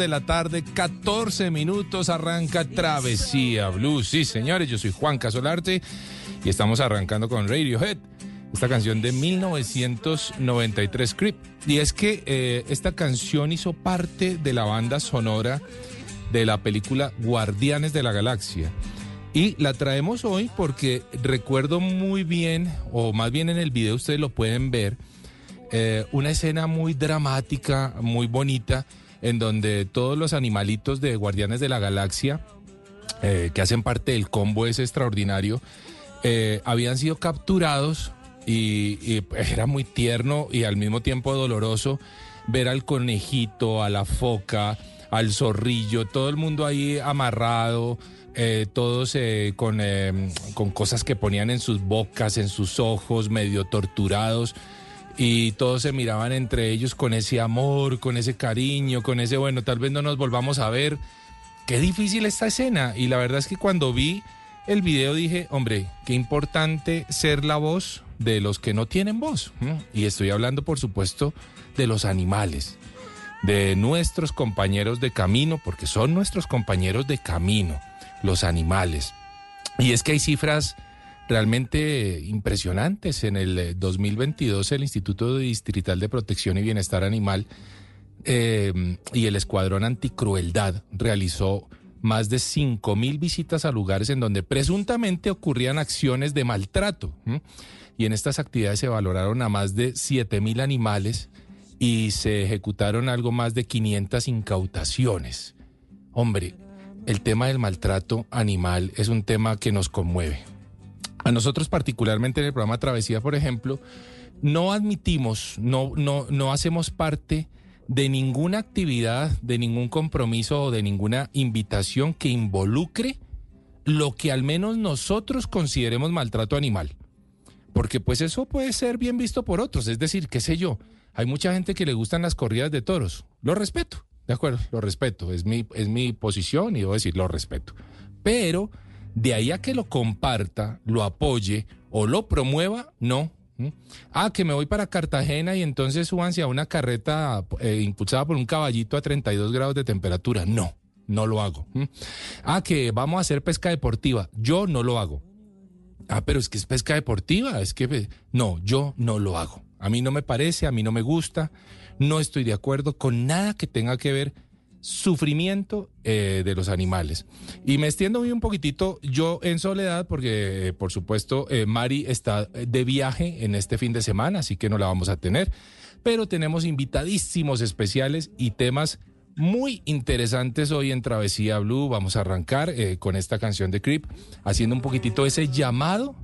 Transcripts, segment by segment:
De la tarde, 14 minutos, arranca Travesía Blues. Sí, señores, yo soy Juan Casolarte y estamos arrancando con Radiohead. Esta canción de 1993, Creep. Y es que eh, esta canción hizo parte de la banda sonora de la película Guardianes de la Galaxia. Y la traemos hoy porque recuerdo muy bien, o más bien en el video ustedes lo pueden ver, eh, una escena muy dramática, muy bonita, en donde todos los animalitos de Guardianes de la Galaxia, eh, que hacen parte del combo ese extraordinario, eh, habían sido capturados y, era muy tierno y al mismo tiempo doloroso ver al conejito, a la foca, al zorrillo, todo el mundo ahí amarrado, eh, todos con, con cosas que ponían en sus bocas, en sus ojos, medio torturados. Y todos se miraban entre ellos con ese amor, con ese cariño, con ese, bueno, tal vez no nos volvamos a ver. Qué difícil esta escena. Y la verdad es que cuando vi el video dije, hombre, qué importante ser la voz de los que no tienen voz. Y estoy hablando, por supuesto, de los animales, de nuestros compañeros de camino, porque son nuestros compañeros de camino, los animales. Y es que hay cifras realmente impresionantes. En el eh, 2022 el Instituto Distrital de Protección y Bienestar Animal eh, y el Escuadrón Anticrueldad realizó más de 5 mil visitas a lugares en donde presuntamente ocurrían acciones de maltrato. Y en estas actividades se valoraron a más de 7 mil animales y se ejecutaron algo más de 500 incautaciones. Hombre, el tema del maltrato animal es un tema que nos conmueve. A nosotros particularmente en el programa Travesía, por ejemplo, no admitimos, no, no, no hacemos parte de ninguna actividad, de ningún compromiso o de ninguna invitación que involucre lo que al menos nosotros consideremos maltrato animal. Porque pues eso puede ser bien visto por otros, es decir, qué sé yo, hay mucha gente que le gustan las corridas de toros, lo respeto, de acuerdo, lo respeto, es mi, es mi posición y debo decir, lo respeto. Pero de ahí a que lo comparta, lo apoye o lo promueva, no. ¿Mm? Ah, que me voy para Cartagena y entonces súbanse a una carreta eh, impulsada por un caballito a 32 grados de temperatura. No, no lo hago. ¿Mm? Ah, que vamos a hacer pesca deportiva. Yo no lo hago. Ah, pero es que es pesca deportiva. Es que no, yo no lo hago. A mí no me parece, a mí no me gusta, no estoy de acuerdo con nada que tenga que ver sufrimiento eh, de los animales. Y me extiendo un poquitito yo en soledad porque, eh, por supuesto, eh, Mari está de viaje en este fin de semana, así que no la vamos a tener. Pero tenemos invitadísimos especiales y temas muy interesantes hoy en Travesía Blue. Vamos a arrancar con esta canción de Creep, haciendo un poquitito ese llamado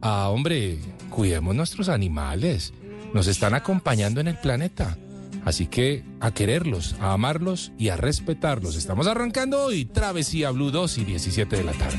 a, hombre, cuidemos nuestros animales. Nos están acompañando en el planeta. Así que a quererlos, a amarlos y a respetarlos. Estamos arrancando hoy Travesía Blue 2 y 17 de la tarde.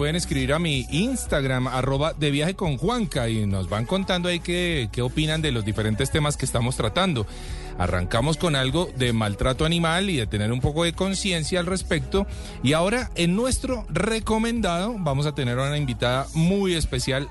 Pueden escribir a mi Instagram, arroba de viaje y nos van contando ahí qué, qué opinan de los diferentes temas que estamos tratando. Arrancamos con algo de maltrato animal y de tener un poco de conciencia al respecto. Y ahora en nuestro recomendado vamos a tener a una invitada muy especial,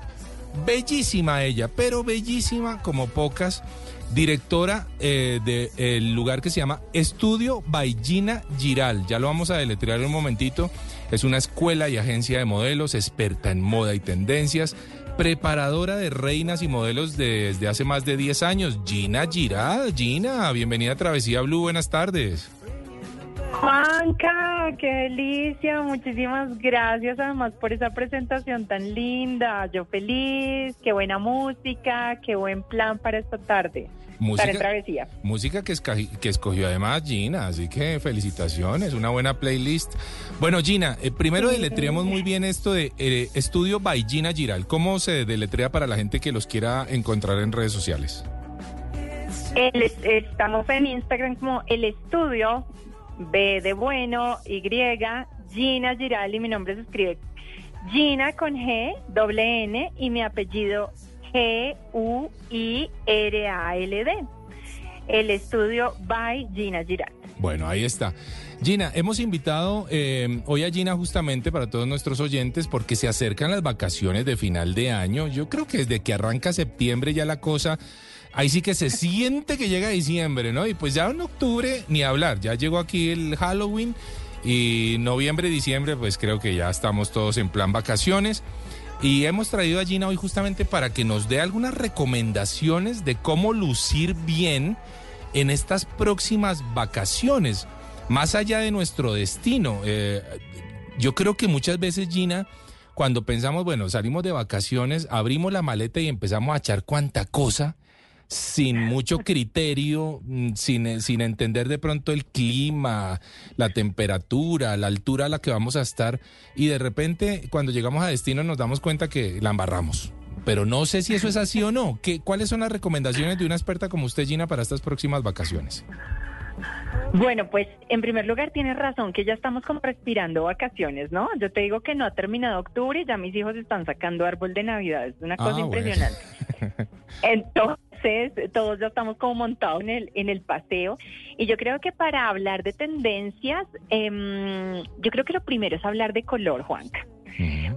bellísima ella, pero bellísima como pocas directora eh, del lugar que se llama Estudio Baillina Giral. Ya lo vamos a deletrear en un momentito. Es una escuela y agencia de modelos, experta en moda y tendencias, preparadora de reinas y modelos desde hace más de 10 años. Gina Giral. Gina, bienvenida a Travesía Blue, buenas tardes. Juanca, qué delicia, muchísimas gracias además por esa presentación tan linda. Yo feliz, qué buena música, qué buen plan para esta tarde. Música, travesía. Música que, que escogió además Gina, así que felicitaciones, una buena playlist. Bueno, Gina, eh, primero deletreamos muy bien esto de eh, Estudio by Gina Giral. ¿Cómo se deletrea para la gente que los quiera encontrar en redes sociales? estamos en Instagram como el estudio B de bueno, Y, Gina Giral y mi nombre se escribe Gina con G, doble N y mi apellido G-U-I-R-A-L-D. El estudio by Gina Giral. Bueno, ahí está. Gina, hemos invitado eh, hoy a Gina justamente para todos nuestros oyentes porque se acercan las vacaciones de final de año. Yo creo que desde que arranca septiembre ya la cosa ahí sí que se siente que llega diciembre, ¿no? Y pues ya en octubre ni hablar, ya llegó aquí el Halloween y noviembre, diciembre, pues creo que ya estamos todos en plan vacaciones. Y hemos traído a Gina hoy justamente para que nos dé algunas recomendaciones de cómo lucir bien en estas próximas vacaciones, más allá de nuestro destino. Eh, yo creo que muchas veces, Gina, cuando pensamos, bueno, salimos de vacaciones, abrimos la maleta y empezamos a echar cuanta cosa sin mucho criterio, mm, sin, sin entender de pronto el clima, la temperatura, la altura a la que vamos a estar y de repente cuando llegamos a destino nos damos cuenta que la embarramos. Pero no sé si eso es así o no. ¿Qué, ¿Cuáles son las recomendaciones de una experta como usted, Gina, para estas próximas vacaciones? Bueno, pues en primer lugar tienes razón que ya estamos como respirando vacaciones, ¿no? Yo te digo que no ha terminado octubre y ya mis hijos están sacando árbol de Navidad, es una cosa ah, impresionante. Entonces, Entonces, todos ya estamos como montados en el, en el paseo. Y yo creo que para hablar de tendencias, em, yo creo que lo primero es hablar de color, Juanca.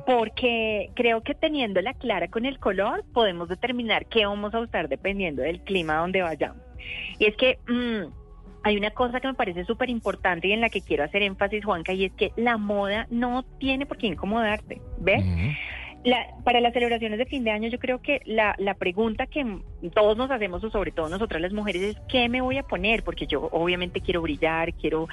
Porque creo que teniéndola clara con el color, podemos determinar qué vamos a usar dependiendo del clima donde vayamos. Y es que mm, hay una cosa que me parece súper importante y en la que quiero hacer énfasis, Juanca, y es que la moda no tiene por qué incomodarte, ¿ves? La, para las celebraciones de fin de año, yo creo que la, la, pregunta que todos nos hacemos, o sobre todo nosotras las mujeres, es ¿qué me voy a poner? Porque yo obviamente quiero brillar, quiero,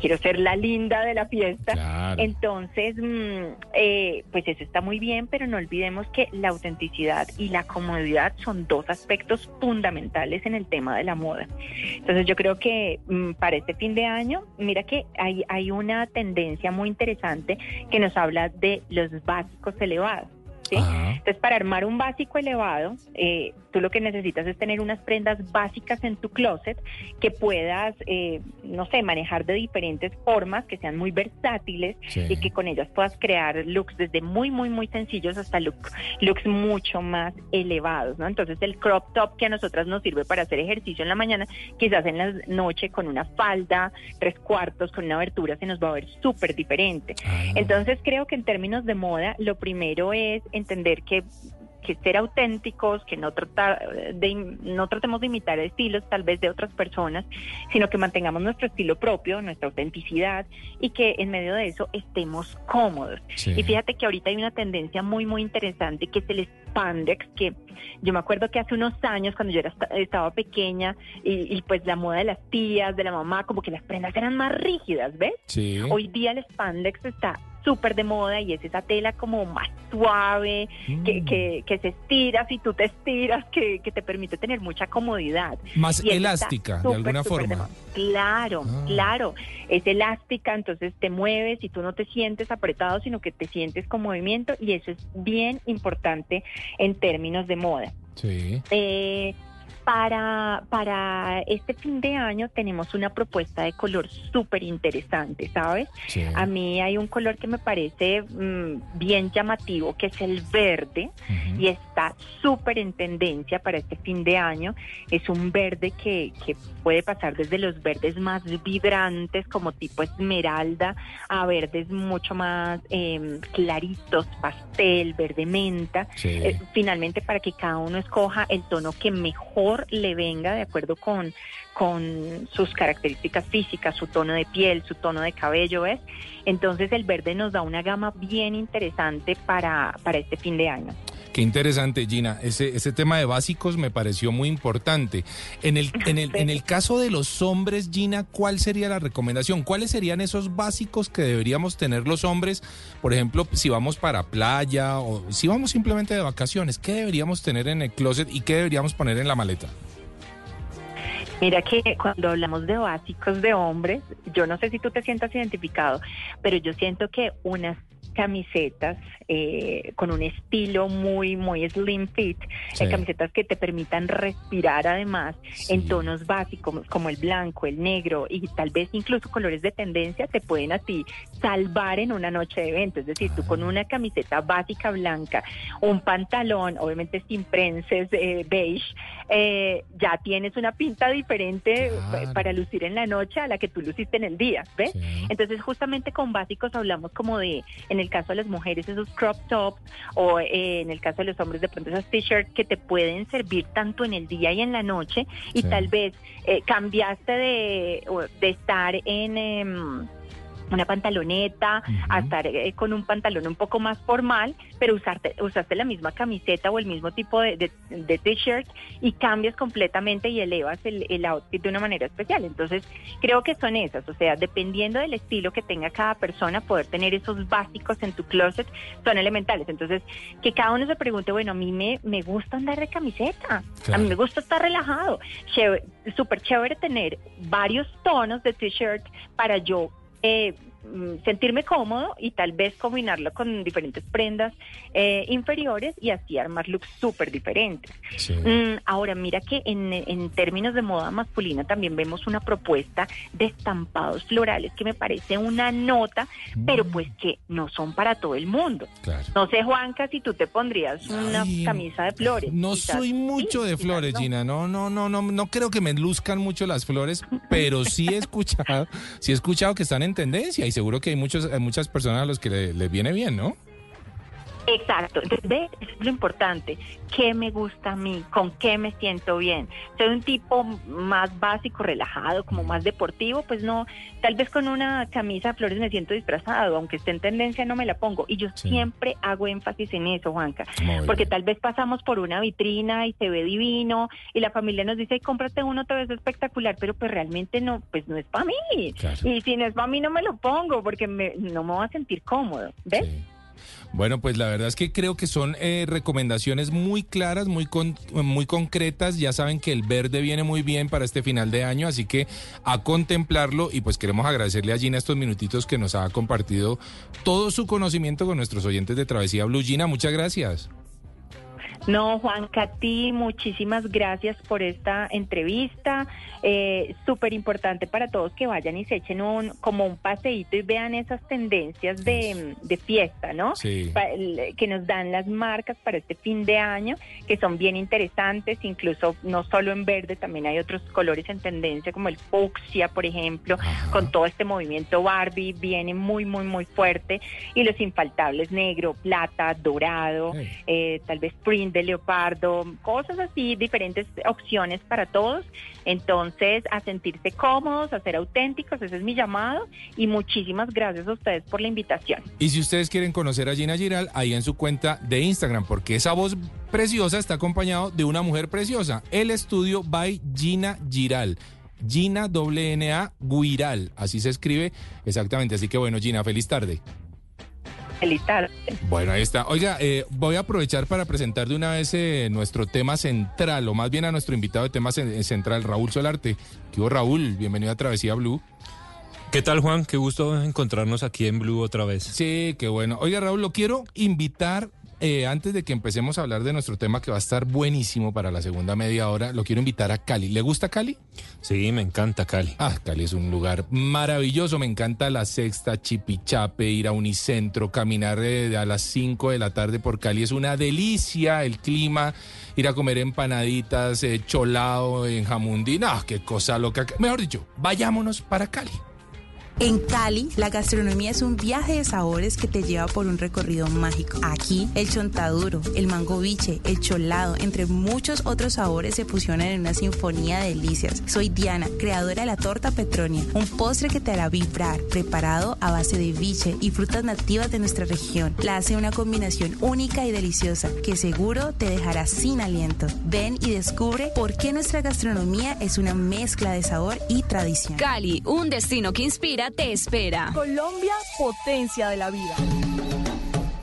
quiero ser la linda de la fiesta. Entonces, mm, eh, pues eso está muy bien, pero no olvidemos que la autenticidad y la comodidad son dos aspectos fundamentales en el tema de la moda. Entonces, yo creo que mm, para este fin de año, mira que hay, hay una tendencia muy interesante que nos habla de los básicos elevados. Entonces, para armar un básico elevado, eh, tú lo que necesitas es tener unas prendas básicas en tu closet que puedas, eh, no sé, manejar de diferentes formas, que sean muy versátiles y que con ellas puedas crear looks desde muy, muy, muy sencillos hasta looks mucho más elevados, ¿no? Entonces, el crop top que a nosotras nos sirve para hacer ejercicio en la mañana, quizás en la noche con una falda, tres cuartos, con una abertura, se nos va a ver súper diferente. Ah. Entonces, creo que en términos de moda, lo primero es entender que que ser auténticos, que no tratar de no tratemos de imitar estilos tal vez de otras personas, sino que mantengamos nuestro estilo propio, nuestra autenticidad y que en medio de eso estemos cómodos. Y fíjate que ahorita hay una tendencia muy muy interesante que es el spandex, que yo me acuerdo que hace unos años cuando yo era, estaba pequeña y, pues la moda de las tías, de la mamá, como que las prendas eran más rígidas, ¿ves? Hoy día el spandex está súper de moda y es esa tela como más suave, que, mm. que, que, se estira, si tú te estiras, que, que te permite tener mucha comodidad. Más elástica, de alguna forma. claro, ah. claro, es elástica, entonces te mueves y tú no te sientes apretado, sino que te sientes con movimiento y eso es bien importante en términos de moda. Sí. Eh, para, para este fin de año tenemos una propuesta de color súper interesante, ¿sabes? A mí hay un color que me parece mm, bien llamativo, que es el verde, y está súper en tendencia para este fin de año. Es un verde que, que puede pasar desde los verdes más vibrantes, como tipo esmeralda, a verdes mucho más em, claritos, pastel, verde menta. Eh, finalmente, para que cada uno escoja el tono que mejor le venga de acuerdo con, con sus características físicas, su tono de piel, su tono de cabello, ¿ves? Entonces el verde nos da una gama bien interesante para, para este fin de año. Qué interesante, Gina. Ese, ese tema de básicos me pareció muy importante. En el, en, el, en el caso de los hombres, Gina, ¿cuál sería la recomendación? ¿Cuáles serían esos básicos que deberíamos tener los hombres? Por ejemplo, si vamos para playa o si vamos simplemente de vacaciones, ¿qué deberíamos tener en el closet y qué deberíamos poner en la maleta? Mira que cuando hablamos de básicos de hombres, yo no sé si tú te sientas identificado, pero yo siento que unas camisetas eh, con un estilo muy, muy slim fit, eh, camisetas que te permitan respirar además en tonos básicos como el blanco, el negro y tal vez incluso colores de tendencia te pueden a ti salvar en una noche de evento. Es decir, tú con ah. una camiseta básica blanca, un pantalón, obviamente sin prenses eh, beige, ya tienes una pinta diferente para lucir en la noche a la que tú luciste en el día, ¿ves? Entonces justamente con básicos hablamos como de, en el caso de las mujeres, esos crop tops o eh, en el caso de los hombres de pronto esas t-shirts que te pueden servir tanto en el día y en la noche y tal vez eh, cambiaste de, de estar en... Em, una pantaloneta, a estar eh, con un pantalón un poco más formal, pero usarte, usaste la misma camiseta o el mismo tipo de, de, t-shirt y cambias completamente y elevas el, el, outfit de una manera especial. Entonces, creo que son esas, o sea, dependiendo del estilo que tenga cada persona, poder tener esos básicos en tu closet son elementales. Entonces, que cada uno se pregunte, bueno, a mí me, me gusta andar de camiseta, a mí me gusta estar relajado. Súper chévere tener varios tonos de t-shirt para yo eh, sentirme cómodo y tal vez combinarlo con diferentes prendas eh, inferiores y así armar looks súper diferentes. Mm, ahora, mira que en, en términos de moda masculina también vemos una propuesta de estampados florales que me parece una nota, pero pues que no son para todo el mundo. No sé, Juanca, si tú te pondrías una camisa de flores. No soy mucho de flores, Gina. No, no, no, no, no creo que me luzcan mucho las flores, pero sí he escuchado, sí he escuchado que están en tendencia y seguro que hay muchos, hay muchas personas a los que les viene bien, ¿no? Exacto, entonces es lo importante, qué me gusta a mí, con qué me siento bien. Soy un tipo más básico, relajado, como más deportivo, pues no, tal vez con una camisa de flores me siento disfrazado, aunque esté en tendencia no me la pongo. Y yo siempre hago énfasis en eso, Juanca, porque tal vez pasamos por una vitrina y se ve divino y la familia nos dice, cómprate uno, te ves espectacular, pero pues realmente no, pues no es para mí. Y si no es para mí no me lo pongo porque me, no me voy a sentir cómodo, ¿ves? Bueno, pues la verdad es que creo que son eh, recomendaciones muy claras, muy, muy concretas. Ya saben que el verde viene muy bien para este final de año, así que a contemplarlo y pues queremos agradecerle a Gina estos minutitos que nos ha compartido todo su conocimiento con nuestros oyentes de Travesía Blue. Gina, muchas gracias. No, Juan Cati, muchísimas gracias por esta entrevista. Eh, Súper importante para todos que vayan y se echen un como un paseíto y vean esas tendencias de, fiesta, ¿no? Sí. que nos dan las marcas para este fin de año, que son bien interesantes, incluso no solo en verde, también hay otros colores en tendencia, como el fucsia, por ejemplo, con todo este movimiento Barbie, viene muy, muy, muy fuerte. Y los infaltables negro, plata, dorado, eh, tal vez print de leopardo, cosas así, diferentes opciones para todos. Entonces, a sentirse cómodos, a ser auténticos, ese es mi llamado y muchísimas gracias a ustedes por la invitación. Y si ustedes quieren conocer a Gina Giral, ahí en su cuenta de Instagram, porque esa voz preciosa está acompañado de una mujer preciosa. El estudio by Gina Giral. Gina WNA Guiral, así se escribe exactamente. Así que bueno, Gina, feliz tarde. Bueno, ahí está. Oiga, eh, voy a aprovechar para presentar de una vez eh, nuestro tema central, o más bien a nuestro invitado de tema central, Raúl Solarte. ¿Qué Raúl? Bienvenido a Travesía Blue. ¿Qué tal, Juan? Qué gusto encontrarnos aquí en Blue otra vez. Sí, qué bueno. Oiga, Raúl, lo quiero invitar eh, antes de que empecemos a hablar de nuestro tema que va a estar buenísimo para la segunda media hora, lo quiero invitar a Cali. ¿Le gusta Cali? Sí, me encanta Cali. Ah, Cali es un lugar maravilloso. Me encanta la sexta, Chipichape, ir a Unicentro, caminar eh, a las 5 de la tarde por Cali. Es una delicia el clima, ir a comer empanaditas, eh, cholado en jamundí. No, qué cosa loca. Mejor dicho, vayámonos para Cali. En Cali, la gastronomía es un viaje de sabores que te lleva por un recorrido mágico. Aquí, el chontaduro, el mango biche, el cholado, entre muchos otros sabores se fusionan en una sinfonía de delicias. Soy Diana, creadora de la torta Petronia, un postre que te hará vibrar, preparado a base de biche y frutas nativas de nuestra región. La hace una combinación única y deliciosa que seguro te dejará sin aliento. Ven y descubre por qué nuestra gastronomía es una mezcla de sabor y tradición. Cali, un destino que inspira te espera. Colombia, potencia de la vida.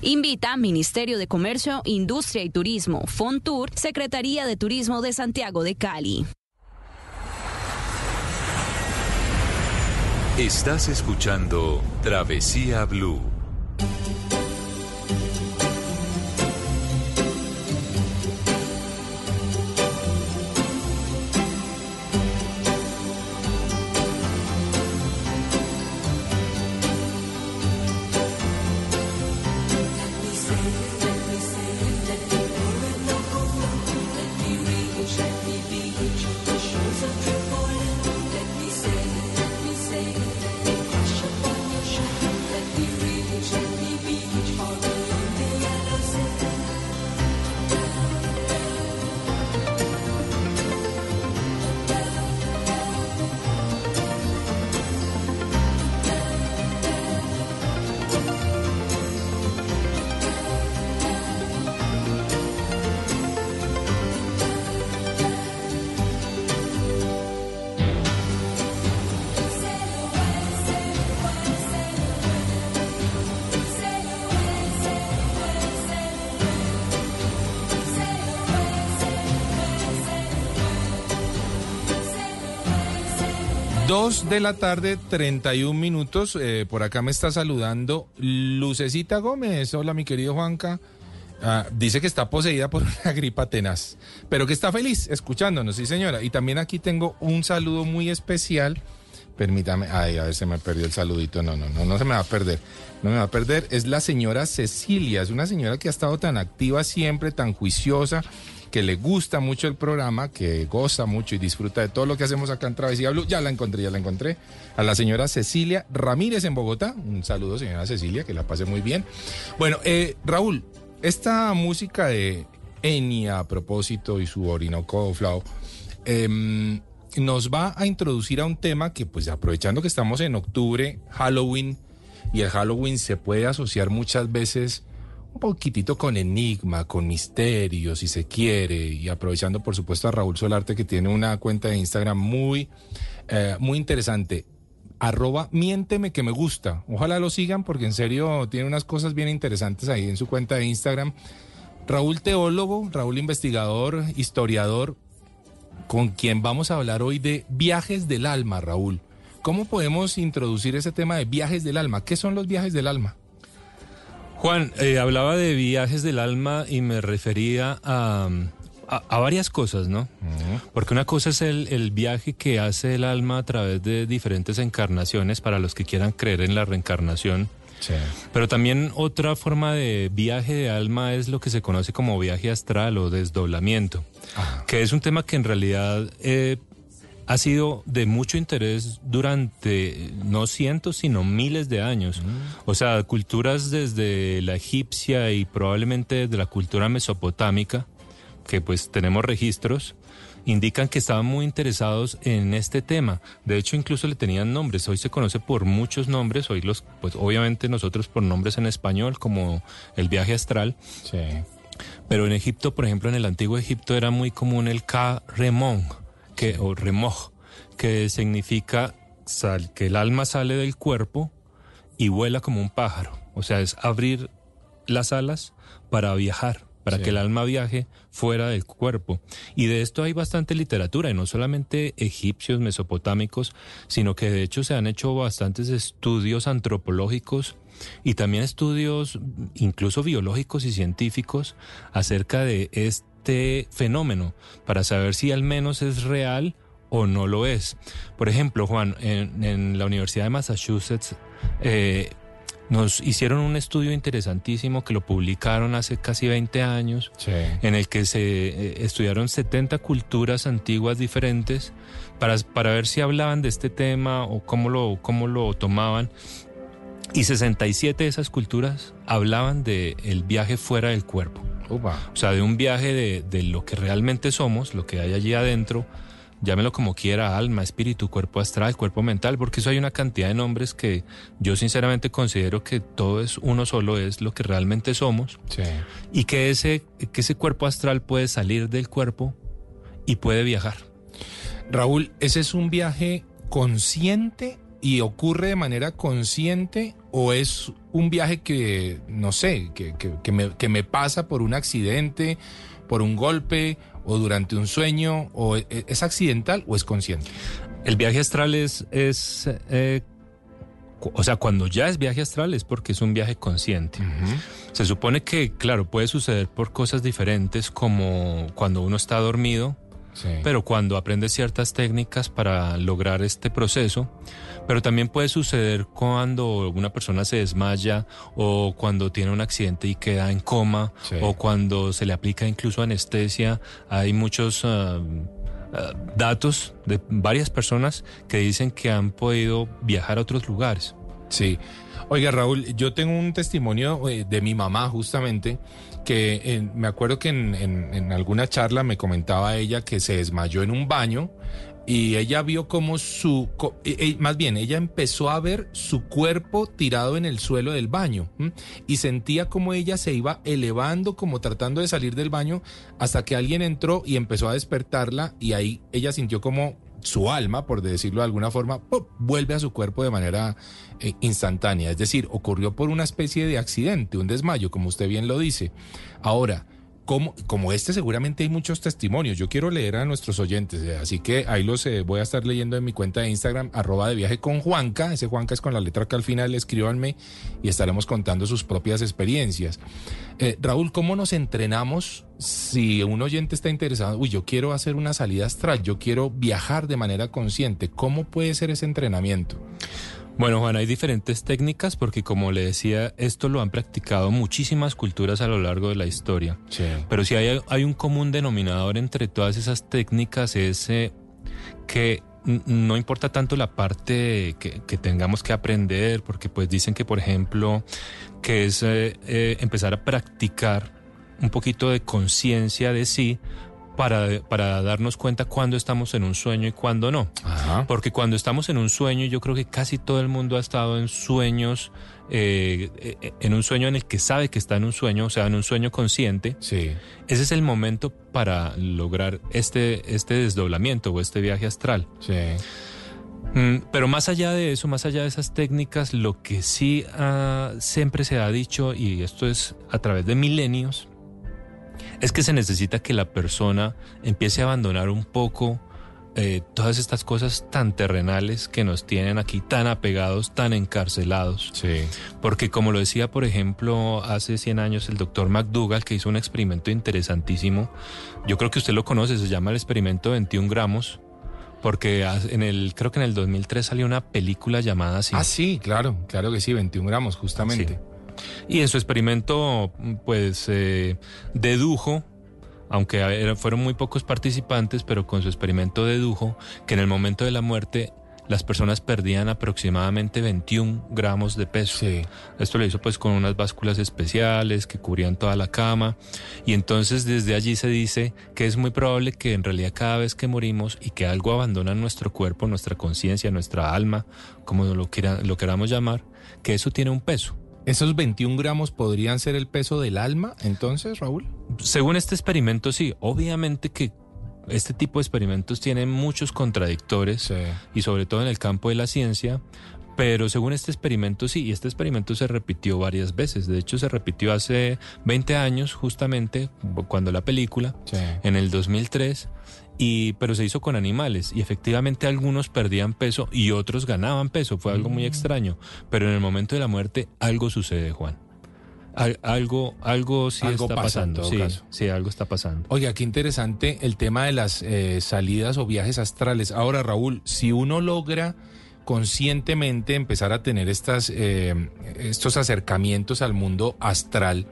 Invita Ministerio de Comercio, Industria y Turismo, Fontur, Secretaría de Turismo de Santiago de Cali. Estás escuchando Travesía Blue. Dos de la tarde, 31 minutos. Eh, por acá me está saludando Lucecita Gómez. Hola, mi querido Juanca. Ah, dice que está poseída por una gripa tenaz, pero que está feliz escuchándonos, sí señora. Y también aquí tengo un saludo muy especial. Permítame, ay, a ver, se me perdió el saludito. No, no, no, no se me va a perder. No me va a perder. Es la señora Cecilia. Es una señora que ha estado tan activa siempre, tan juiciosa que le gusta mucho el programa, que goza mucho y disfruta de todo lo que hacemos acá en Travesía Blue. Ya la encontré, ya la encontré. A la señora Cecilia Ramírez en Bogotá. Un saludo, señora Cecilia, que la pase muy bien. Bueno, eh, Raúl, esta música de Enya a propósito y su Orinoco Flow em, nos va a introducir a un tema que, pues aprovechando que estamos en octubre, Halloween, y el Halloween se puede asociar muchas veces un poquitito con enigma, con misterio, si se quiere, y aprovechando por supuesto a Raúl Solarte que tiene una cuenta de Instagram muy, eh, muy interesante. Arroba miénteme que me gusta. Ojalá lo sigan porque en serio tiene unas cosas bien interesantes ahí en su cuenta de Instagram. Raúl teólogo, Raúl investigador, historiador, con quien vamos a hablar hoy de viajes del alma, Raúl. ¿Cómo podemos introducir ese tema de viajes del alma? ¿Qué son los viajes del alma? Juan, eh, hablaba de viajes del alma y me refería a, a, varias cosas, ¿no? Porque una cosa es el, el, viaje que hace el alma a través de diferentes encarnaciones para los que quieran creer en la reencarnación. Sí. Pero también otra forma de viaje de alma es lo que se conoce como viaje astral o desdoblamiento, que es un tema que en realidad eh, ha sido de mucho interés durante no cientos, sino miles de años. Mm. O sea, culturas desde la egipcia y probablemente desde la cultura mesopotámica, que pues tenemos registros, indican que estaban muy interesados en este tema. De hecho, incluso le tenían nombres. Hoy se conoce por muchos nombres. Hoy los, pues obviamente nosotros por nombres en español, como el viaje astral. Sí. Pero en Egipto, por ejemplo, en el antiguo Egipto era muy común el Ka-Remon que, o remoj, que significa sal, que el alma sale del cuerpo y vuela como un pájaro. O sea, es abrir las alas para viajar, para que el alma viaje fuera del cuerpo. Y de esto hay bastante literatura, y no solamente egipcios, mesopotámicos, sino que de hecho se han hecho bastantes estudios antropológicos y también estudios incluso biológicos y científicos acerca de este este fenómeno para saber si al menos es real o no lo es. Por ejemplo, Juan, en, la Universidad de Massachusetts eh, nos hicieron un estudio interesantísimo que lo publicaron hace casi 20 años, en el que se eh, estudiaron 70 culturas antiguas diferentes para, para ver si hablaban de este tema o cómo lo, cómo lo tomaban. Y 67 de esas culturas hablaban del el viaje fuera del cuerpo. O sea, de un viaje de, lo que realmente somos, lo que hay allí adentro, llámelo como quiera, alma, espíritu, cuerpo astral, cuerpo mental, porque eso hay una cantidad de nombres que yo sinceramente considero que todo es uno solo, es lo que realmente somos. Y que ese, que ese cuerpo astral puede salir del cuerpo y puede viajar. Raúl, ¿ese es un viaje consciente y ocurre de manera consciente o es un viaje que, no sé, que, que, me, que, me, pasa por un accidente, por un golpe o durante un sueño, o e, es accidental o es consciente? El viaje astral es, es eh, o sea, cuando ya es viaje astral es porque es un viaje consciente. Se supone que, claro, puede suceder por cosas diferentes como cuando uno está dormido, pero cuando aprende ciertas técnicas para lograr este proceso, pero también puede suceder cuando una persona se desmaya o cuando tiene un accidente y queda en coma o cuando se le aplica incluso anestesia. Hay muchos... Ah, datos de varias personas que dicen que han podido viajar a otros lugares. Sí. Oiga, Raúl, yo tengo un testimonio eh, de mi mamá justamente que me acuerdo que en, en, alguna charla me comentaba ella que se desmayó en un baño y ella vio como su, e, e, más bien, ella empezó a ver su cuerpo tirado en el suelo del baño y sentía como ella se iba elevando, como tratando de salir del baño, hasta que alguien entró y empezó a despertarla y ahí ella sintió como su alma, por decirlo de alguna forma, vuelve a su cuerpo de manera eh, instantánea. Es decir, ocurrió por una especie de accidente, un desmayo, como usted bien lo dice. Ahora, como, este seguramente hay muchos testimonios. Yo quiero leer a nuestros oyentes, eh, así que ahí los eh, voy a estar leyendo en mi cuenta de Instagram, arroba de viaje con Juanca. Ese Juanca es con la letra que al final escríbanme y estaremos contando sus propias experiencias. Eh, Raúl, ¿cómo nos entrenamos si un oyente está interesado? Uy, yo quiero hacer una salida astral, yo quiero viajar de manera consciente. ¿Cómo puede ser ese entrenamiento? Bueno, Juan, hay diferentes técnicas porque como le decía, esto lo han practicado muchísimas culturas a lo largo de la historia. Sí. Pero si hay, hay un común denominador entre todas esas técnicas es eh, que no importa tanto la parte que, que tengamos que aprender, porque pues dicen que, por ejemplo, que es eh, eh, empezar a practicar un poquito de conciencia de sí para, para darnos cuenta cuándo estamos en un sueño y cuándo no. Ajá. Porque cuando estamos en un sueño, yo creo que casi todo el mundo ha estado en sueños, eh, eh, en un sueño en el que sabe que está en un sueño, o sea, en un sueño consciente. Sí. Ese es el momento para lograr este, este desdoblamiento o este viaje astral. Sí. Mm, Pero más allá de eso, más allá de esas técnicas, lo que sí ah, siempre se ha dicho, y esto es a través de milenios, es que se necesita que la persona empiece a abandonar un poco eh, todas estas cosas tan terrenales que nos tienen aquí tan apegados, tan encarcelados. Sí. Porque como lo decía, por ejemplo, hace 100 años el doctor McDougall, que hizo un experimento interesantísimo, yo creo que usted lo conoce, se llama el experimento 21 gramos, porque en el, creo que en el 2003 salió una película llamada así. Ah, sí, claro, claro que sí, 21 gramos, justamente. Y en su experimento, pues, eh, dedujo, aunque fueron muy pocos participantes, pero con su experimento dedujo que en el momento de la muerte las personas perdían aproximadamente 21 gramos de peso. Sí. Esto lo hizo pues con unas básculas especiales que cubrían toda la cama y entonces desde allí se dice que es muy probable que en realidad cada vez que morimos y que algo abandona nuestro cuerpo, nuestra conciencia, nuestra alma, como lo, quiera- lo queramos llamar, que eso tiene un peso. ¿Esos 21 gramos podrían ser el peso del alma, entonces, Raúl? Según este experimento, sí, obviamente que este tipo de experimentos tienen muchos contradictores Sí. y sobre todo en el campo de la ciencia, pero según este experimento sí, y este experimento se repitió varias veces, de hecho se repitió hace 20 años justamente cuando la película, Sí. en el 2003, y, pero se hizo con animales y efectivamente algunos perdían peso y otros ganaban peso, fue algo muy extraño, pero en el momento de la muerte algo sucede, Juan. Al- algo, algo sí Algo está pasa pasando, sí, algo está pasando. Oiga, qué interesante el tema de las eh, salidas o viajes astrales. Ahora, Raúl, si uno logra conscientemente empezar a tener estas, eh, estos acercamientos al mundo astral,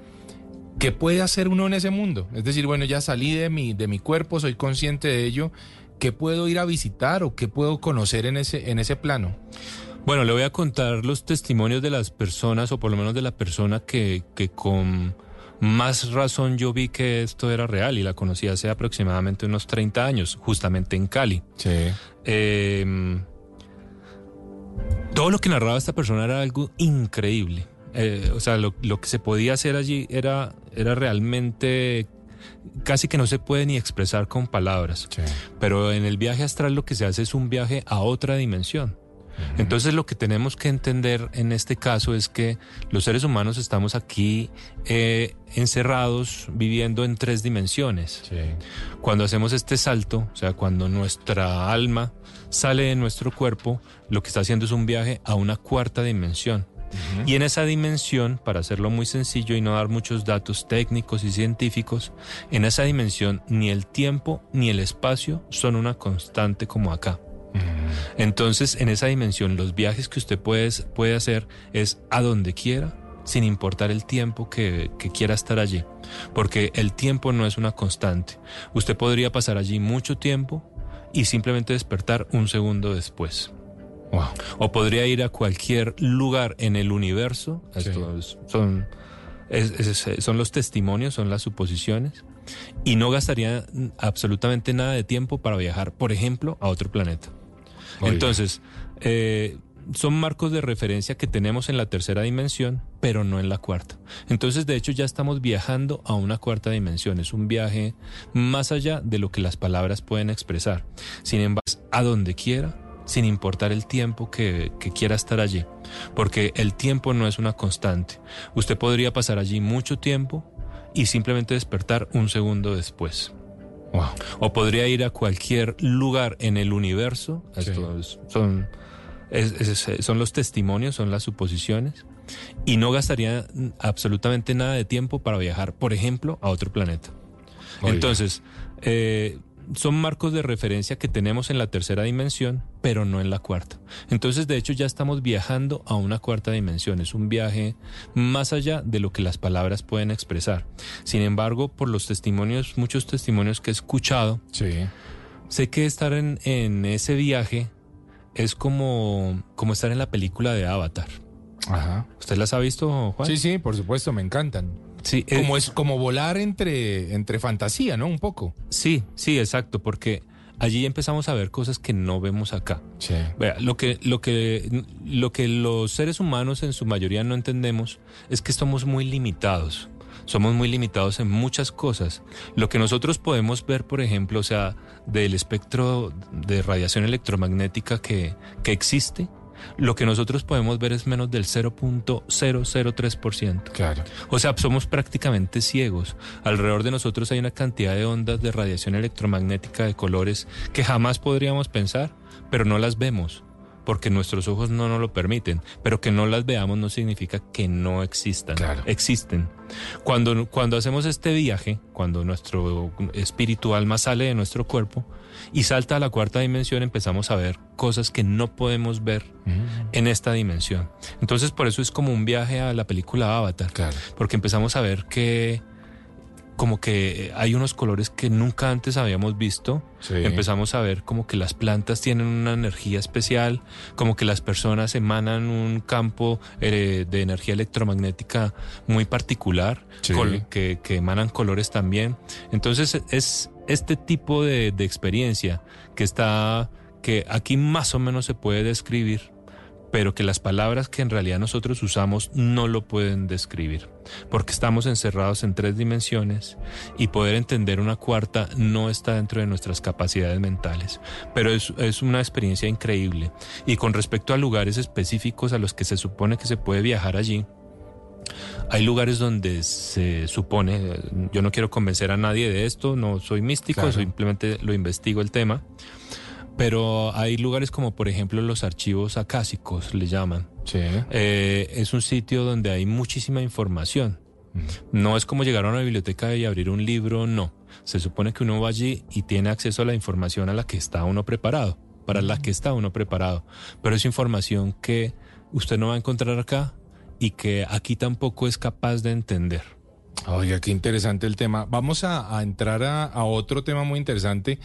¿qué puede hacer uno en ese mundo? Es decir, bueno, ya salí de mi, de mi cuerpo, soy consciente de ello. ¿Qué puedo ir a visitar o qué puedo conocer en ese, en ese plano? Bueno, le voy a contar los testimonios de las personas, o por lo menos de la persona que, que con más razón yo vi que esto era real y la conocí hace aproximadamente unos 30 años, justamente en Cali. Sí. Eh, todo lo que narraba esta persona era algo increíble. Eh, o sea, lo, lo que se podía hacer allí era, era realmente casi que no se puede ni expresar con palabras. Sí. Pero en el viaje astral lo que se hace es un viaje a otra dimensión. Entonces lo que tenemos que entender en este caso es que los seres humanos estamos aquí eh, encerrados viviendo en tres dimensiones. Sí. Cuando hacemos este salto, o sea, cuando nuestra alma sale de nuestro cuerpo, lo que está haciendo es un viaje a una cuarta dimensión. Y en esa dimensión, para hacerlo muy sencillo y no dar muchos datos técnicos y científicos, en esa dimensión ni el tiempo ni el espacio son una constante como acá. Entonces, en esa dimensión, los viajes que usted puede, puede hacer es a donde quiera, sin importar el tiempo que, que quiera estar allí. Porque el tiempo no es una constante. Usted podría pasar allí mucho tiempo y simplemente despertar un segundo después. Wow. O podría ir a cualquier lugar en el universo. Sí. Son, es- es- son los testimonios, son las suposiciones. Y no gastaría absolutamente nada de tiempo para viajar, por ejemplo, a otro planeta. Entonces, eh, son marcos de referencia que tenemos en la tercera dimensión, pero no en la cuarta. Entonces, de hecho, ya estamos viajando a una cuarta dimensión. Es un viaje más allá de lo que las palabras pueden expresar. Sin embargo, a donde quiera, sin importar el tiempo que, que quiera estar allí. Porque el tiempo no es una constante. Usted podría pasar allí mucho tiempo y simplemente despertar un segundo después. O podría ir a cualquier lugar en el universo. Estos son, son los testimonios, son las suposiciones. Y no gastaría absolutamente nada de tiempo para viajar, por ejemplo, a otro planeta. Entonces, eh, son marcos de referencia que tenemos en la tercera dimensión, pero no en la cuarta. Entonces, de hecho, ya estamos viajando a una cuarta dimensión. Es un viaje más allá de lo que las palabras pueden expresar. Sin embargo, por los testimonios, muchos testimonios que he escuchado, sé que estar en, ese viaje es como, como estar en la película de Avatar. Ajá. ¿Usted las ha visto, Juan? Sí, sí, por supuesto, me encantan. Sí, eh, como es como volar entre, entre fantasía, ¿no? Un poco. Sí, sí, exacto, porque allí empezamos a ver cosas que no vemos acá. Sí. Vea, lo que, lo que, lo que los seres humanos en su mayoría no entendemos es que estamos muy limitados. Somos muy limitados en muchas cosas. Lo que nosotros podemos ver, por ejemplo, o sea, del espectro de radiación electromagnética que, que existe, lo que nosotros podemos ver es menos del 0.003%. Claro. O sea, somos prácticamente ciegos. Alrededor de nosotros hay una cantidad de ondas de radiación electromagnética de colores que jamás podríamos pensar, pero no las vemos porque nuestros ojos no nos lo permiten, pero que no las veamos no significa que no existan. Claro. Existen. Cuando, cuando hacemos este viaje, cuando nuestro espíritu alma sale de nuestro cuerpo, y salta a la cuarta dimensión, empezamos a ver cosas que no podemos ver mm. en esta dimensión. Entonces, por eso es como un viaje a la película Avatar. Claro. Porque empezamos a ver que como que hay unos colores que nunca antes habíamos visto. Empezamos a ver como que las plantas tienen una energía especial, como que las personas emanan un campo eh, de energía electromagnética muy particular, que, que, emanan colores también. Entonces es este tipo de, experiencia que está, que aquí más o menos se puede describir, pero que las palabras que en realidad nosotros usamos no lo pueden describir, porque estamos encerrados en tres dimensiones y poder entender una cuarta no está dentro de nuestras capacidades mentales, pero es, es, una experiencia increíble. Y con respecto a lugares específicos a los que se supone que se puede viajar allí, hay lugares donde se supone, yo no quiero convencer a nadie de esto, no soy místico, simplemente lo investigo el tema, pero hay lugares como por ejemplo los archivos acásicos, le llaman. Sí. Eh, es un sitio donde hay muchísima información. No es como llegar a una biblioteca y abrir un libro, no. Se supone que uno va allí y tiene acceso a la información a la que está uno preparado, para la que está uno preparado. Pero es información que usted no va a encontrar acá y que aquí tampoco es capaz de entender. Oiga, qué interesante el tema. Vamos a, entrar a, otro tema muy interesante,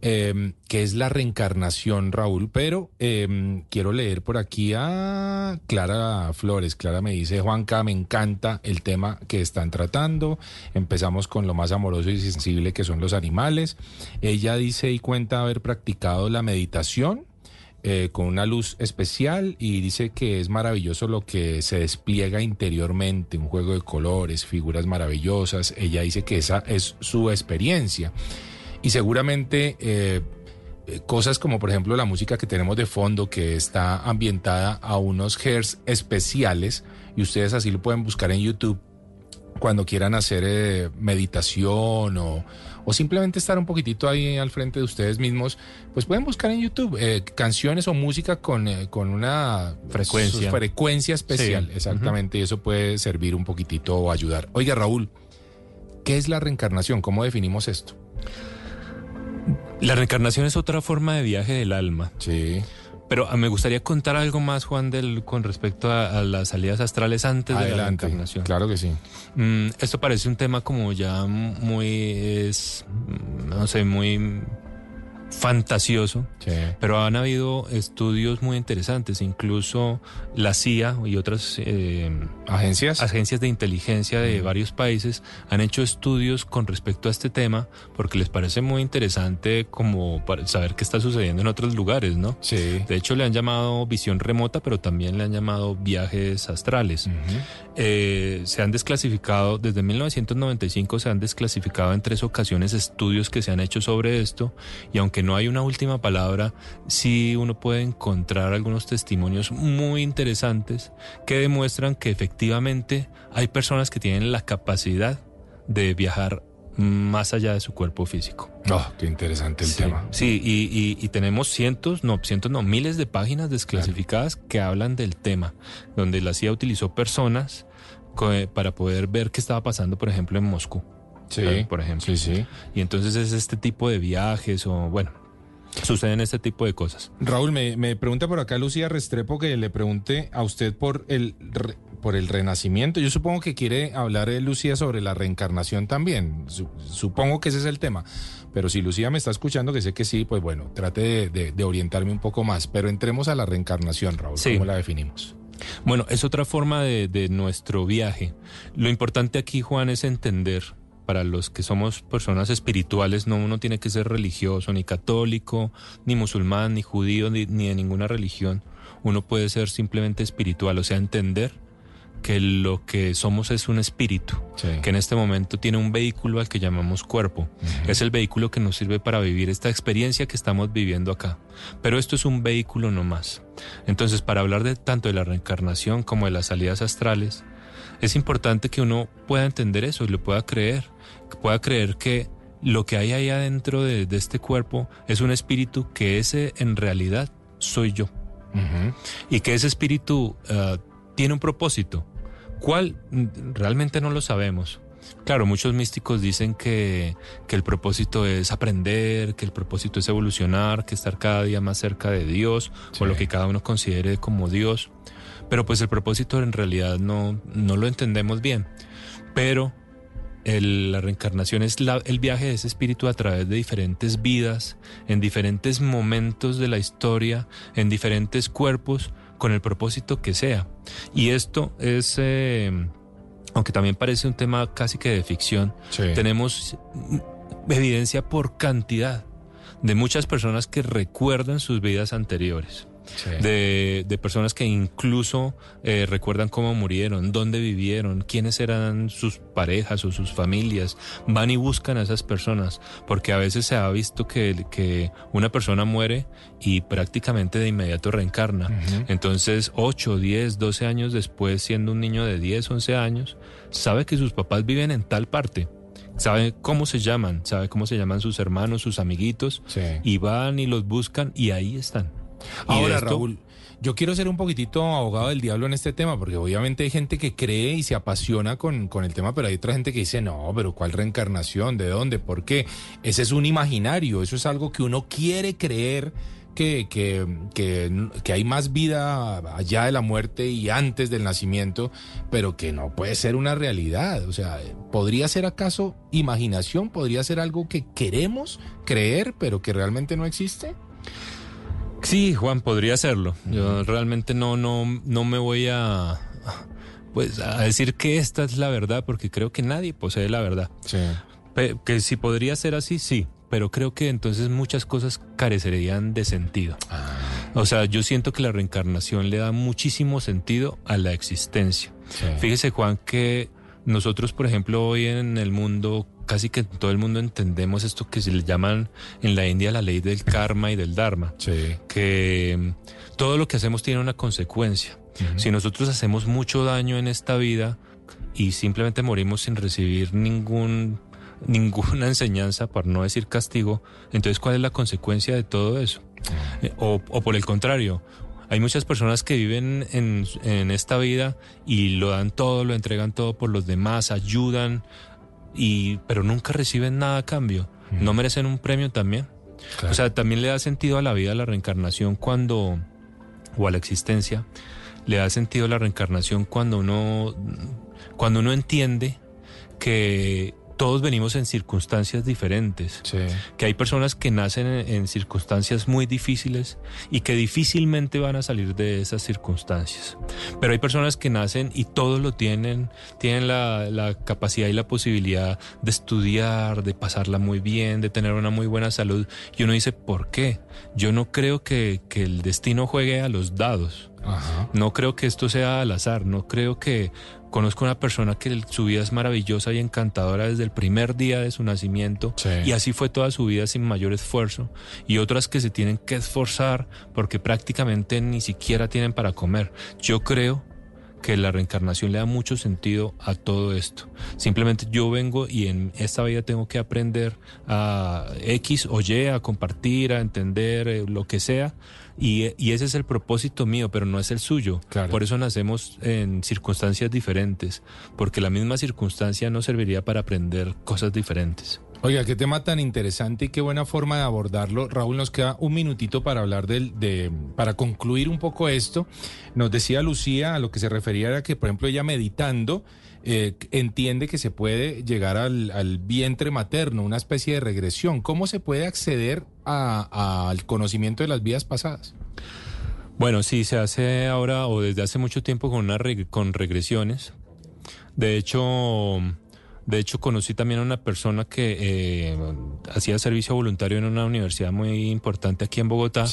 em, que es la reencarnación, Raúl, pero em, quiero leer por aquí a Clara Flores. Clara me dice, Juanca, me encanta el tema que están tratando. Empezamos con lo más amoroso y sensible que son los animales. Ella dice y cuenta haber practicado la meditación eh, con una luz especial y dice que es maravilloso lo que se despliega interiormente, un juego de colores, figuras maravillosas. Ella dice que esa es su experiencia. Y seguramente eh, eh, cosas como por ejemplo la música que tenemos de fondo que está ambientada a unos hertz especiales y ustedes así lo pueden buscar en YouTube cuando quieran hacer meditación o o simplemente estar un poquitito ahí al frente de ustedes mismos, pues pueden buscar en YouTube eh, canciones o música con, eh, con una frecuencia, frecuencia especial, exactamente, y eso puede servir un poquitito o ayudar. Oiga, Raúl, ¿qué es la reencarnación? ¿Cómo definimos esto? La reencarnación es otra forma de viaje del alma. Sí. Pero ah, me gustaría contar algo más, Juan, del, con respecto a, las salidas astrales antes de la reencarnación. Claro que sí. Mm, esto parece un tema como ya muy, es, no sé, muy fantasioso, pero han habido estudios muy interesantes, incluso la CIA y otras eh, agencias agencias de inteligencia de varios países han hecho estudios con respecto a este tema porque les parece muy interesante como saber qué está sucediendo en otros lugares, ¿no? Sí. De hecho le han llamado visión remota, pero también le han llamado viajes astrales. Eh, se han desclasificado desde 1995 se han desclasificado en tres ocasiones estudios que se han hecho sobre esto y aunque no hay una última palabra, sí uno puede encontrar algunos testimonios muy interesantes que demuestran que efectivamente hay personas que tienen la capacidad de viajar más allá de su cuerpo físico. Oh, qué interesante el tema. Sí, y, y, tenemos cientos, no, cientos, no, miles de páginas desclasificadas que hablan del tema, donde la CIA utilizó personas para poder ver qué estaba pasando, por ejemplo, en Moscú. Sí, por ejemplo. Sí, sí. Y entonces es este tipo de viajes o, bueno, suceden este tipo de cosas. Raúl, me, me, pregunta por acá Lucía Restrepo que le pregunte a usted por el, por el renacimiento. Yo supongo que quiere hablar de Lucía sobre la reencarnación también. supongo que ese es el tema. Pero si Lucía me está escuchando, que sé que sí, pues bueno, trate de, orientarme un poco más. Pero entremos a la reencarnación, Raúl. ¿Cómo la definimos? Bueno, es otra forma de, de nuestro viaje. Lo importante aquí, Juan, es entender para los que somos personas espirituales, no uno tiene que ser religioso, ni católico, ni musulmán, ni judío, ni, de ninguna religión. Uno puede ser simplemente espiritual, o sea, entender que lo que somos es un espíritu, que en este momento tiene un vehículo al que llamamos cuerpo. Es el vehículo que nos sirve para vivir esta experiencia que estamos viviendo acá. Pero esto es un vehículo no más. Entonces, para hablar de tanto de la reencarnación como de las salidas astrales, es importante que uno pueda entender eso y lo pueda creer, que pueda creer que lo que hay ahí adentro de, este cuerpo es un espíritu que ese en realidad soy yo. Y que ese espíritu ah, tiene un propósito. ¿Cuál? Realmente no lo sabemos. Claro, muchos místicos dicen que, el propósito es aprender, que el propósito es evolucionar, que estar cada día más cerca de Dios, o lo que cada uno considere como Dios. Pero pues el propósito en realidad no, no lo entendemos bien. Pero la reencarnación es el viaje de ese espíritu a través de diferentes vidas, en diferentes momentos de la historia, en diferentes cuerpos, con el propósito que sea. Y esto es, eh, aunque también parece un tema casi que de ficción, tenemos evidencia por cantidad de muchas personas que recuerdan sus vidas anteriores de, personas que incluso eh, recuerdan cómo murieron, dónde vivieron, quiénes eran sus parejas o sus familias. Van y buscan a esas personas, porque a veces se ha visto que, que una persona muere y prácticamente de inmediato reencarna. Entonces, 8, 10, 12 años después, siendo un niño de 10, 11 años, sabe que sus papás viven en tal parte sabe cómo se llaman, sabe cómo se llaman sus hermanos, sus amiguitos, y van y los buscan y ahí están. Ahora, Raúl, yo quiero ser un poquitito abogado del diablo en este tema, porque obviamente hay gente que cree y se apasiona con, con, el tema, pero hay otra gente que dice, no, pero ¿cuál reencarnación? ¿De dónde? ¿Por qué? Ese es un imaginario, eso es algo que uno quiere creer. Que, que, que, que hay más vida allá de la muerte y antes del nacimiento, pero que no puede ser una realidad. O sea, ¿podría ser acaso imaginación? ¿Podría ser algo que queremos creer, pero que realmente no existe? Sí, Juan, podría serlo. Yo realmente no, no, no me voy a, pues, a decir que esta es la verdad, porque creo que nadie posee la verdad. Sí. que si podría ser así, sí, pero creo que entonces muchas cosas carecerían de sentido. Ah. O sea, yo siento que la reencarnación le da muchísimo sentido a la existencia. Fíjese, Juan, que nosotros, por ejemplo, hoy en el mundo casi que todo el mundo entendemos esto que se le llaman en la India la ley del karma y del dharma. Que mm, todo lo que hacemos tiene una consecuencia. Si nosotros hacemos mucho daño en esta vida y simplemente morimos sin recibir ningún ninguna enseñanza, para no decir castigo, entonces ¿cuál es la consecuencia de todo eso? Eh, o, por el contrario, hay muchas personas que viven en, en, esta vida y lo dan todo, lo entregan todo por los demás, ayudan, y, pero nunca reciben nada a cambio. ¿No merecen un premio también? O sea, también le da sentido a la vida la reencarnación cuando, o a la existencia, le da sentido a la reencarnación cuando uno, cuando uno entiende que todos venimos en circunstancias diferentes. Que hay personas que nacen en, circunstancias muy difíciles y que difícilmente van a salir de esas circunstancias. Pero hay personas que nacen y todos lo tienen, tienen la, capacidad y la posibilidad de estudiar, de pasarla muy bien, de tener una muy buena salud. Y uno dice, ¿por qué? Yo no creo que, que el destino juegue a los dados. No creo que esto sea al azar, no creo que Conozco una persona que su vida es maravillosa y encantadora desde el primer día de su nacimiento y así fue toda su vida sin mayor esfuerzo. Y otras que se tienen que esforzar porque prácticamente ni siquiera tienen para comer. Yo creo que la reencarnación le da mucho sentido a todo esto. Simplemente yo vengo y en esta vida tengo que aprender a X o Y, a compartir, a entender eh, lo que sea. Y, y, ese es el propósito mío, pero no es el suyo. Por eso nacemos en circunstancias diferentes, porque la misma circunstancia no serviría para aprender cosas diferentes. Oiga, qué tema tan interesante y qué buena forma de abordarlo. Raúl, nos queda un minutito para hablar del, de, para concluir un poco esto. Nos decía Lucía a lo que se refería era que, por ejemplo, ella meditando eh, entiende que se puede llegar al, vientre materno, una especie de regresión. ¿Cómo se puede acceder al conocimiento de las vidas pasadas? Bueno, sí, se hace ahora o desde hace mucho tiempo con, una con regresiones. De hecho, de hecho, conocí también a una persona que eh, hacía servicio voluntario en una universidad muy importante aquí en Bogotá.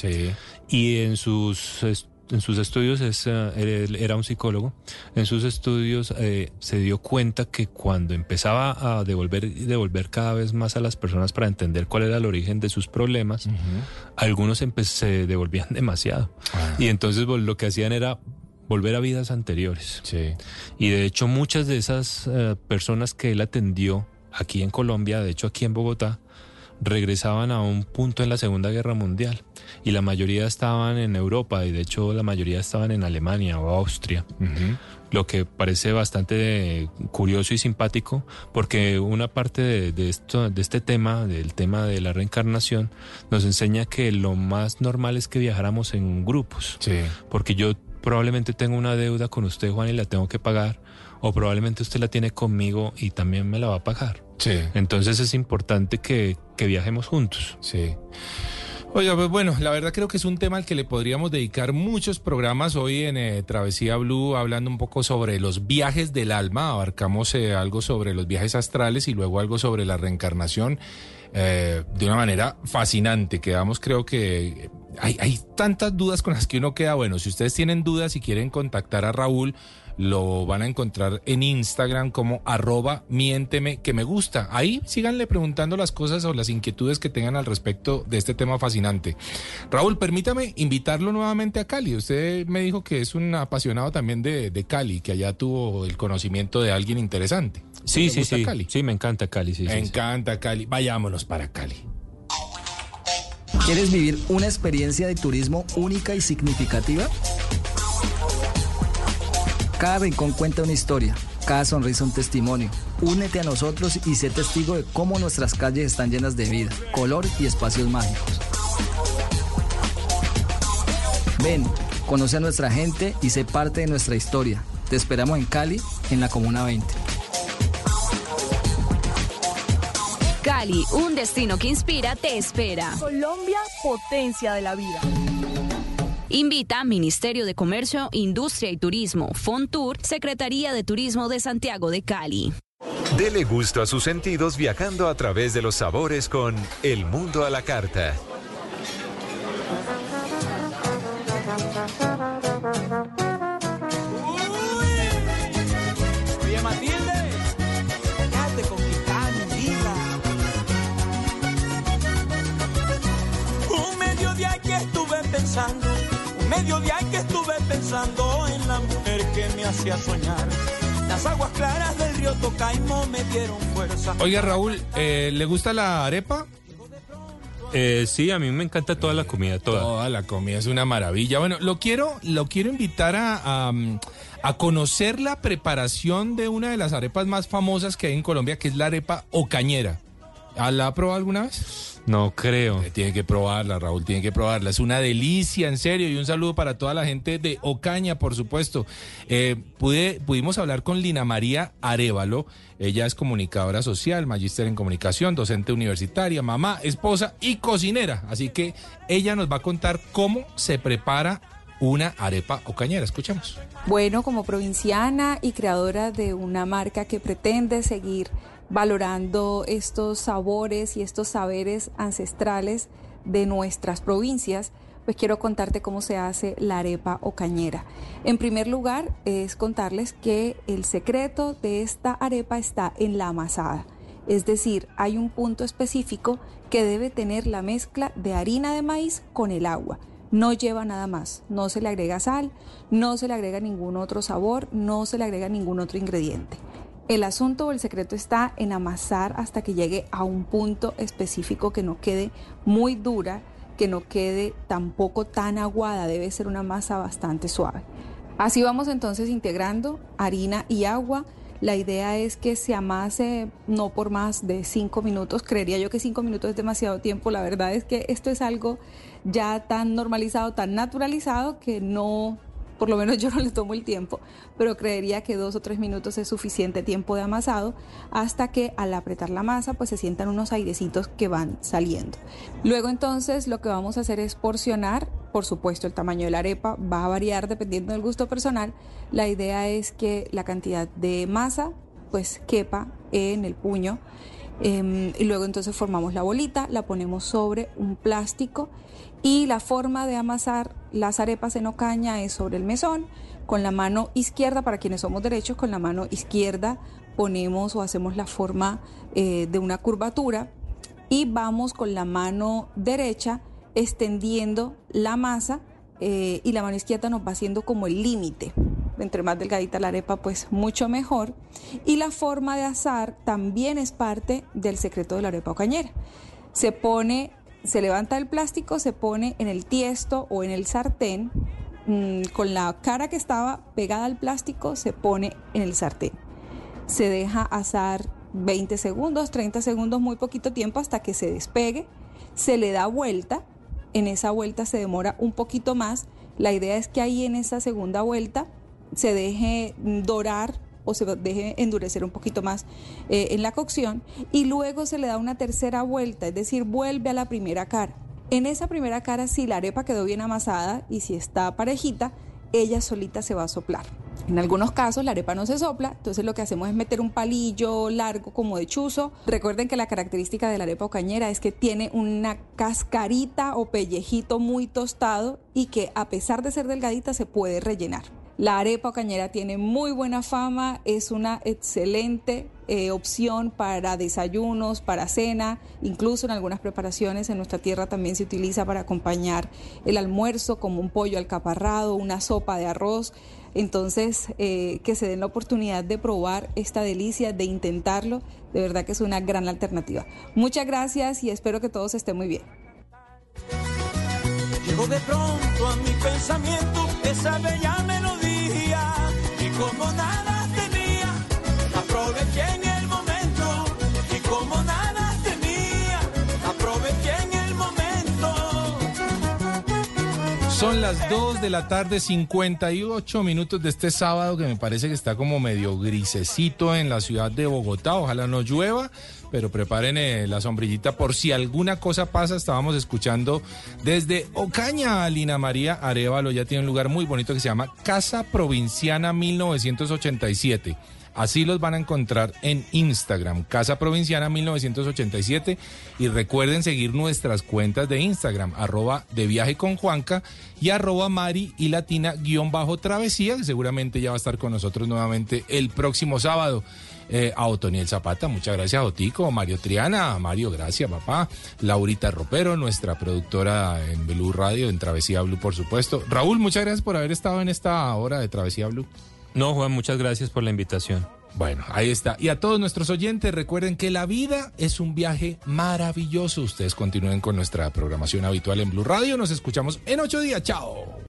Y en sus, en sus estudios, es, eh, era un psicólogo, en sus estudios eh, se dio cuenta que cuando empezaba a devolver, devolver cada vez más a las personas para entender cuál era el origen de sus problemas, algunos se devolvían demasiado. Ah. Y entonces lo que hacían era volver a vidas anteriores. Sí. Y de hecho muchas de esas eh, personas que él atendió aquí en Colombia, de hecho aquí en Bogotá, regresaban a un punto en la Segunda Guerra Mundial y la mayoría estaban en Europa y de hecho la mayoría estaban en Alemania o Austria. Lo que parece bastante curioso y simpático porque una parte de, de, esto, de este tema, del tema de la reencarnación, nos enseña que lo más normal es que viajáramos en grupos. Sí. Porque yo probablemente tengo una deuda con usted, Juan, y la tengo que pagar, o probablemente usted la tiene conmigo y también me la va a pagar. Sí. Entonces es importante que, que viajemos juntos. Sí. Oiga, pues bueno, la verdad creo que es un tema al que le podríamos dedicar muchos programas hoy en eh, Travesía Blue, hablando un poco sobre los viajes del alma. Abarcamos eh, algo sobre los viajes astrales y luego algo sobre la reencarnación eh, de una manera fascinante. Quedamos, creo que hay, hay tantas dudas con las que uno queda. Bueno, si ustedes tienen dudas y quieren contactar a Raúl, lo van a encontrar en Instagram como arroba miénteme que me gusta. Ahí síganle preguntando las cosas o las inquietudes que tengan al respecto de este tema fascinante. Raúl, permítame invitarlo nuevamente a Cali. Usted me dijo que es un apasionado también de, Cali, que allá tuvo el conocimiento de alguien interesante. Sí, sí, sí. Cali? Sí, me encanta Cali. Sí, me encanta Cali. Vayámonos para Cali. ¿Quieres vivir una experiencia de turismo única y significativa? Cada rincón cuenta una historia, cada sonrisa un testimonio. Únete a nosotros y sé testigo de cómo nuestras calles están llenas de vida, color y espacios mágicos. Ven, conoce a nuestra gente y sé parte de nuestra historia. Te esperamos en Cali, en la Comuna 20. Cali, un destino que inspira, te espera. Colombia, potencia de la vida. Invita Ministerio de Comercio, Industria y Turismo, Fontour, Secretaría de Turismo de Santiago de Cali. Dele gusto a sus sentidos viajando a través de los sabores con El Mundo a la Carta. Mediodía que estuve pensando en la mujer que me hacía soñar. Las aguas claras del río Tocaimo me dieron fuerza. Oiga, Raúl, eh, ¿le gusta la arepa? Eh, sí, a mí me encanta toda la comida, toda. Toda la comida es una maravilla. Bueno, lo quiero, lo quiero invitar a, a, conocer la preparación de una de las arepas más famosas que hay en Colombia, que es la arepa ocañera. ¿La ha probado alguna vez? No creo. Eh, tiene que probarla, Raúl, tiene que probarla. Es una delicia, en serio. Y un saludo para toda la gente de Ocaña, por supuesto. Eh, pude, pudimos hablar con Lina María Arevalo. Ella es comunicadora social, magíster en comunicación, docente universitaria, mamá, esposa y cocinera. Así que ella nos va a contar cómo se prepara una arepa ocañera. Escuchemos. Bueno, como provinciana y creadora de una marca que pretende seguir valorando estos sabores y estos saberes ancestrales de nuestras provincias, pues quiero contarte cómo se hace la arepa o cañera. En primer lugar, es contarles que el secreto de esta arepa está en la amasada. Es decir, hay un punto específico que debe tener la mezcla de harina de maíz con el agua. no lleva nada más, no se le agrega sal, no se le agrega ningún otro sabor, no se le agrega ningún otro ingrediente. El asunto o el secreto está en amasar hasta que llegue a un punto específico que no quede muy dura, que no quede tampoco tan aguada, debe ser una masa bastante suave. Así vamos entonces integrando harina y agua. La idea es que se amase no por más de cinco minutos. Creería yo que cinco minutos es demasiado tiempo. La verdad es que esto es algo ya tan normalizado, tan naturalizado que no por lo menos yo no le tomo el tiempo, pero creería que dos o tres minutos es suficiente tiempo de amasado hasta que al apretar la masa pues se sientan unos airecitos que van saliendo. Luego entonces lo que vamos a hacer es porcionar, por supuesto el tamaño de la arepa va a variar dependiendo del gusto personal, la idea es que la cantidad de masa pues quepa en el puño em, y luego entonces formamos la bolita, la ponemos sobre un plástico y la forma de amasar las arepas en ocaña es sobre el mesón, con la mano izquierda, para quienes somos derechos, con la mano izquierda ponemos o hacemos la forma eh, de una curvatura y vamos con la mano derecha extendiendo la masa eh, y la mano izquierda nos va haciendo como el límite. Entre más delgadita la arepa, pues mucho mejor. Y la forma de asar también es parte del secreto de la arepa ocañera. Se pone se levanta el plástico, se pone en el tiesto o en el sartén, mm, con la cara que estaba pegada al plástico, se pone en el sartén. Se deja asar 20 segundos, 30 segundos, muy poquito tiempo hasta que se despegue. Se le da vuelta, en esa vuelta se demora un poquito más. La idea es que ahí en esa segunda vuelta se deje dorar o se deje endurecer un poquito más eh, en la cocción y luego se le da una tercera vuelta, es decir, vuelve a la primera cara. En esa primera cara, si la arepa quedó bien amasada y si está parejita, ella solita se va a soplar. En algunos casos la arepa no se sopla, entonces lo que hacemos es meter un palillo largo como de chuzo. Recuerden que la característica de la arepa o cañera es que tiene una cascarita o pellejito muy tostado y que a pesar de ser delgadita se puede rellenar. La arepa cañera tiene muy buena fama, es una excelente eh, opción para desayunos, para cena, incluso en algunas preparaciones en nuestra tierra también se utiliza para acompañar el almuerzo como un pollo alcaparrado, una sopa de arroz. Entonces, eh, que se den la oportunidad de probar esta delicia, de intentarlo, de verdad que es una gran alternativa. Muchas gracias y espero que todos estén muy bien. De pronto a mi pensamiento esa como nada Son las 2 de la tarde, 58 minutos de este sábado que me parece que está como medio grisecito en la ciudad de Bogotá. Ojalá no llueva pero preparen eh, la sombrillita por si alguna cosa pasa. Estábamos escuchando desde Ocaña, Lina María Arevalo, ya tiene un lugar muy bonito que se llama Casa Provinciana 1987. Así los van a encontrar en Instagram, Casa Provinciana 1987. Y recuerden seguir nuestras cuentas de Instagram, arroba de viaje con Juanca y arroba Mari y Latina guion bajo travesía, que seguramente ya va a estar con nosotros nuevamente el próximo sábado eh, a Otoniel Zapata, muchas gracias, Otico, Mario Triana, Mario, gracias, papá, Laurita Ropero, nuestra productora en Blue Radio, en Travesía Blue, por supuesto. Raúl, muchas gracias por haber estado en esta hora de Travesía Blue. No, Juan, muchas gracias por la invitación. Bueno, ahí está. Y a todos nuestros oyentes, recuerden que la vida es un viaje maravilloso. Ustedes continúen con nuestra programación habitual en Blue Radio. Nos escuchamos en ocho días. Chao.